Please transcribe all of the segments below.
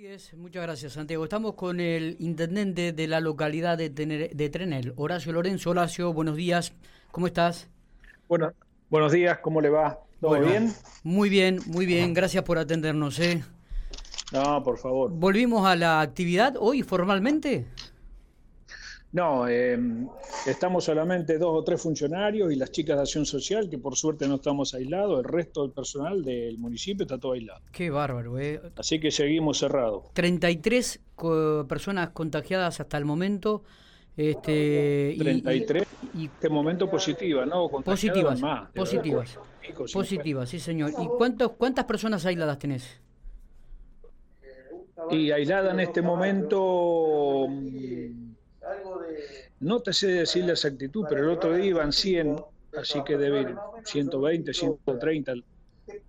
Así es, muchas gracias Santiago. Estamos con el intendente de la localidad de, de Trenel, Horacio Lorenzo. Horacio, buenos días, ¿cómo estás? Bueno, buenos días, ¿cómo le va? ¿Todo bien? Muy bien, muy bien, gracias por atendernos. ¿eh? No, por favor. ¿Volvimos a la actividad hoy formalmente? No, em, estamos solamente dos o tres funcionarios y las chicas de acción social, que por suerte no estamos aislados, el resto del personal del municipio está todo aislado. Qué bárbaro, ¿eh? Así que seguimos cerrados. 33 personas contagiadas hasta el momento. Este, 33 y, este momento positivas, ¿no? Positivas, más, positivas. Positivas, sí señor. ¿Y cuántos, cuántas personas aisladas tenés? Y aislada en este momento no te sé decir la exactitud, pero el otro día iban 100, así que debe ir 120, 130,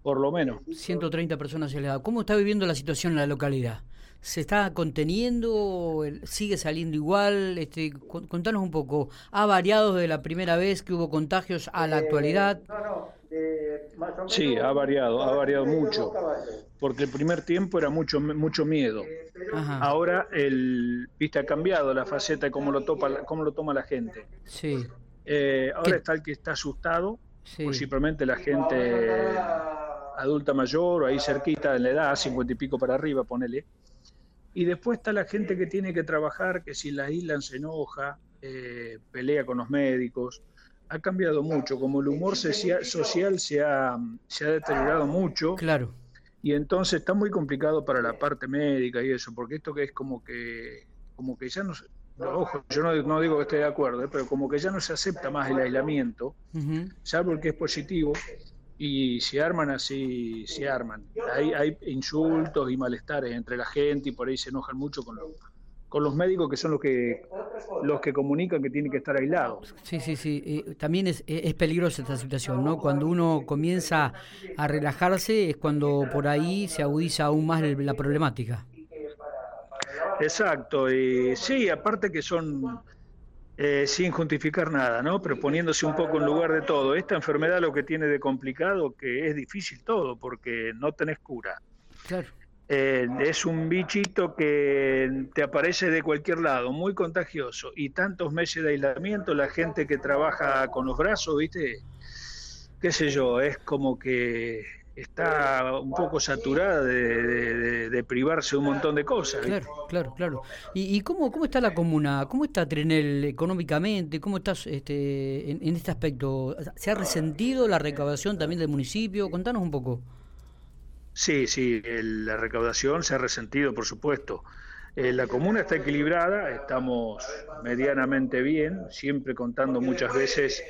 por lo menos. 130 personas aisladas. ¿Cómo está viviendo la situación en la localidad? ¿Se está conteniendo? ¿Sigue saliendo igual? Este, contanos un poco. ¿Ha variado de la primera vez que hubo contagios a la actualidad? No, no. Sí, ha variado, ha variado mucho, porque el primer tiempo era mucho mucho miedo. Ahora el viste ha cambiado la faceta de cómo lo toma cómo lo toma la gente. Sí. Eh, ahora está el que está asustado, sí. simplemente la gente adulta mayor o ahí cerquita de la edad, cincuenta y pico para arriba, ponele. Y después está la gente que tiene que trabajar, que si la aíslan se enoja, eh, pelea con los médicos ha cambiado mucho, como el humor social, se, ha, se ha deteriorado mucho. Claro. Y entonces está muy complicado para la parte médica y eso, porque esto que es como que, como que ya no, ojo, yo no, digo que esté de acuerdo, ¿eh? pero como que ya no se acepta más el aislamiento, salvo el que es positivo, y se arman así, se arman. Hay, hay insultos y malestares entre la gente y por ahí se enojan mucho con, los con los médicos que son los que los que comunican que tienen que estar aislados. Sí, sí, sí. también es, es peligrosa esta situación, ¿no? Cuando uno comienza a relajarse es cuando por ahí se agudiza aún más la problemática. Exacto. Y sí, aparte que son eh, sin justificar nada, ¿no? Pero poniéndose un poco en lugar de todo. Esta enfermedad lo que tiene de complicado que es difícil todo porque no tenés cura. Claro. Eh, es un bichito que te aparece de cualquier lado, muy contagioso. Y tantos meses de aislamiento, la gente que trabaja con los brazos, ¿viste? Qué sé yo, es como que está un poco saturada de, privarse de un montón de cosas. Claro, claro, claro. ¿Y, cómo, cómo está la comuna? ¿Cómo está Trenel económicamente? ¿Cómo estás este, en este aspecto? ¿Se ha resentido la recaudación también del municipio? Contanos un poco. Sí, sí, la recaudación se ha resentido, por supuesto. Eh, la comuna está equilibrada, estamos medianamente bien, siempre contando muchas veces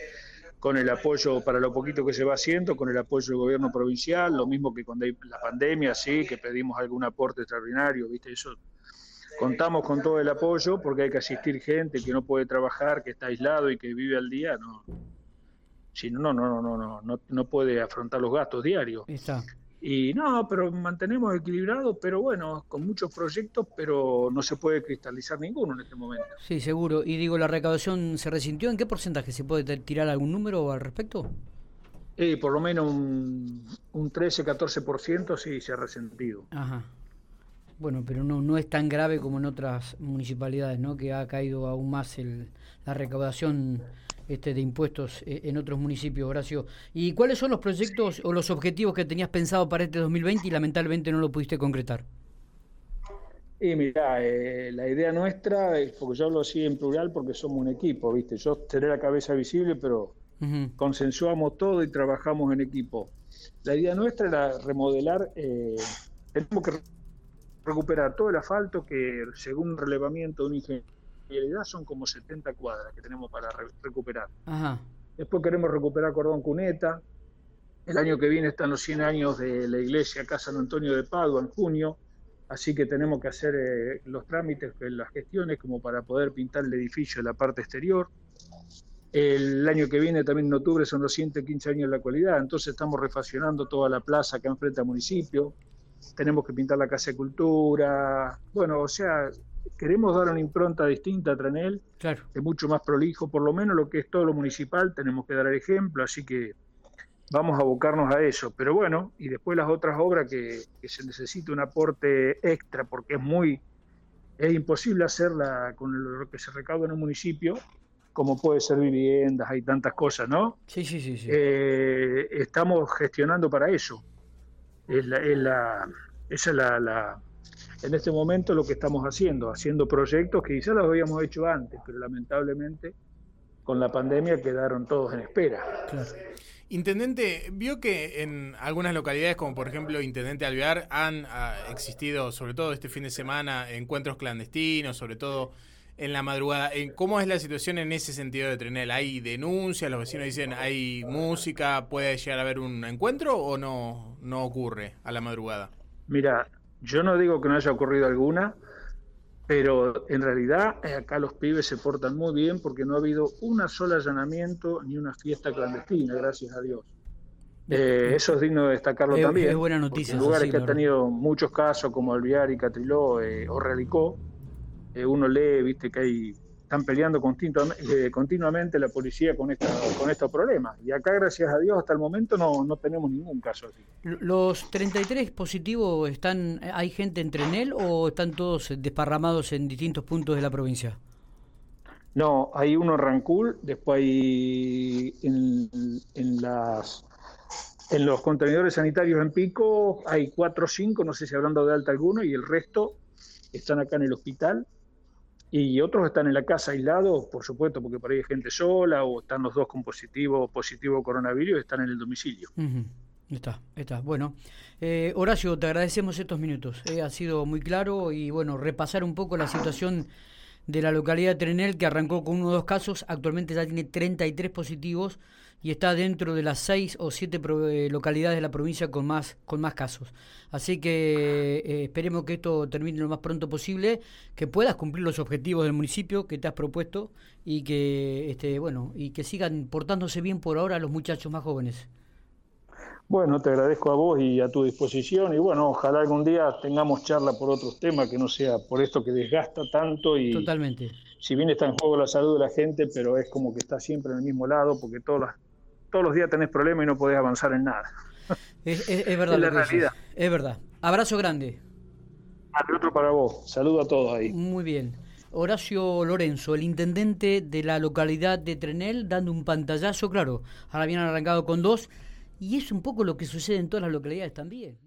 con el apoyo para lo poquito que se va haciendo, con el apoyo del gobierno provincial, lo mismo que con la pandemia, sí, que pedimos algún aporte extraordinario, ¿viste? Eso contamos con todo el apoyo porque hay que asistir gente que no puede trabajar, que está aislado y que vive al día, no. Si no, no, no, no, no, no, no puede afrontar los gastos diarios. Está. Y no, pero mantenemos equilibrado, pero bueno, con muchos proyectos, pero no se puede cristalizar ninguno en este momento. Sí, seguro. Y digo, ¿la recaudación se resintió? ¿En qué porcentaje? ¿Se puede tirar algún número al respecto? Eh, por lo menos un, un 13-14% sí se ha resentido. Ajá. Bueno, pero no, no es tan grave como en otras municipalidades, ¿no? Que ha caído aún más el, la recaudación este, de impuestos eh, en otros municipios, Horacio. ¿Y cuáles son los proyectos o los objetivos que tenías pensado para este 2020 y lamentablemente no lo pudiste concretar? Y mira, eh, la idea nuestra, es, porque yo hablo así en plural porque somos un equipo, ¿viste? Yo tener la cabeza visible, pero consensuamos todo y trabajamos en equipo. La idea nuestra era remodelar, eh, tenemos que recuperar todo el asfalto que según relevamiento de un ingeniero realidad son como 70 cuadras que tenemos para recuperar. Después queremos recuperar Cordón Cuneta. El año que viene están los 100 años de la iglesia acá San Antonio de Padua en junio, así que tenemos que hacer eh, los trámites, eh, las gestiones como para poder pintar el edificio de la parte exterior. El año que viene, también en octubre, son los 115 años de la cualidad, entonces estamos refaccionando toda la plaza que enfrenta al municipio. Tenemos que pintar la Casa de Cultura. Bueno, o sea, queremos dar una impronta distinta a Trenel, claro. es mucho más prolijo, por lo menos lo que es todo lo municipal, tenemos que dar el ejemplo, así que vamos a abocarnos a eso. Pero bueno, y después las otras obras que, se necesita un aporte extra porque es muy, es imposible hacerla con lo que se recauda en un municipio, como puede ser viviendas, hay tantas cosas, ¿no? Sí, sí, sí. sí. Eh, estamos gestionando para eso. Es la, es la, esa es la, la, en este momento lo que estamos haciendo, haciendo proyectos que quizás los habíamos hecho antes, pero lamentablemente con la pandemia quedaron todos en espera. Intendente, vio que en algunas localidades, como por ejemplo Intendente Alvear, han ah, existido, sobre todo este fin de semana, encuentros clandestinos, sobre todo en la madrugada. ¿Cómo es la situación en ese sentido de Trenel? ¿Hay denuncias? ¿Los vecinos dicen hay música? ¿Puede llegar a haber un encuentro o no, no ocurre a la madrugada? Mira, yo no digo que no haya ocurrido alguna, pero en realidad eh, acá los pibes se portan muy bien porque no ha habido una sola allanamiento ni una fiesta clandestina, gracias a Dios. Eh, eso es digno de destacarlo también. Es buena noticia. En lugares que han tenido muchos casos como Alviar y Catriló eh, o Realicó, uno lee, viste que hay están peleando eh, continuamente la policía con, esta, con estos problemas. Y acá, gracias a Dios, hasta el momento no, no tenemos ningún caso así. ¿Los 33 positivos están, hay gente entre en él o están todos desparramados en distintos puntos de la provincia? No, hay uno en Rancul, después hay en, en, las, en los contenedores sanitarios en Pico, hay cuatro o cinco, no sé si hablando de alta alguno, y el resto están acá en el hospital y otros están en la casa aislados, por supuesto, porque por ahí hay gente sola o están los dos con positivo positivo coronavirus están en el domicilio. Está, está. Bueno, eh, Horacio, te agradecemos estos minutos. Eh, ha sido muy claro y bueno, repasar un poco la situación de la localidad de Trenel, que arrancó con uno o dos casos, actualmente ya tiene 33 positivos y está dentro de las seis o siete eh, localidades de la provincia con más, con más casos. Así que eh, esperemos que esto termine lo más pronto posible, que puedas cumplir los objetivos del municipio que te has propuesto y que este, bueno, y que sigan portándose bien por ahora los muchachos más jóvenes. Bueno, te agradezco a vos y a tu disposición y bueno, ojalá algún día tengamos charla por otros temas que no sea por esto que desgasta tanto y totalmente. Si bien está en juego la salud de la gente, pero es como que está siempre en el mismo lado porque todas las todos los días tenés problemas y no podés avanzar en nada. Es, verdad. la realidad. Es verdad. Abrazo grande. Al otro para vos. Saludo a todos ahí. Muy bien. Horacio Lorenzo, el intendente de la localidad de Trenel, dando un pantallazo, claro, ahora habían arrancado con dos, y es un poco lo que sucede en todas las localidades también.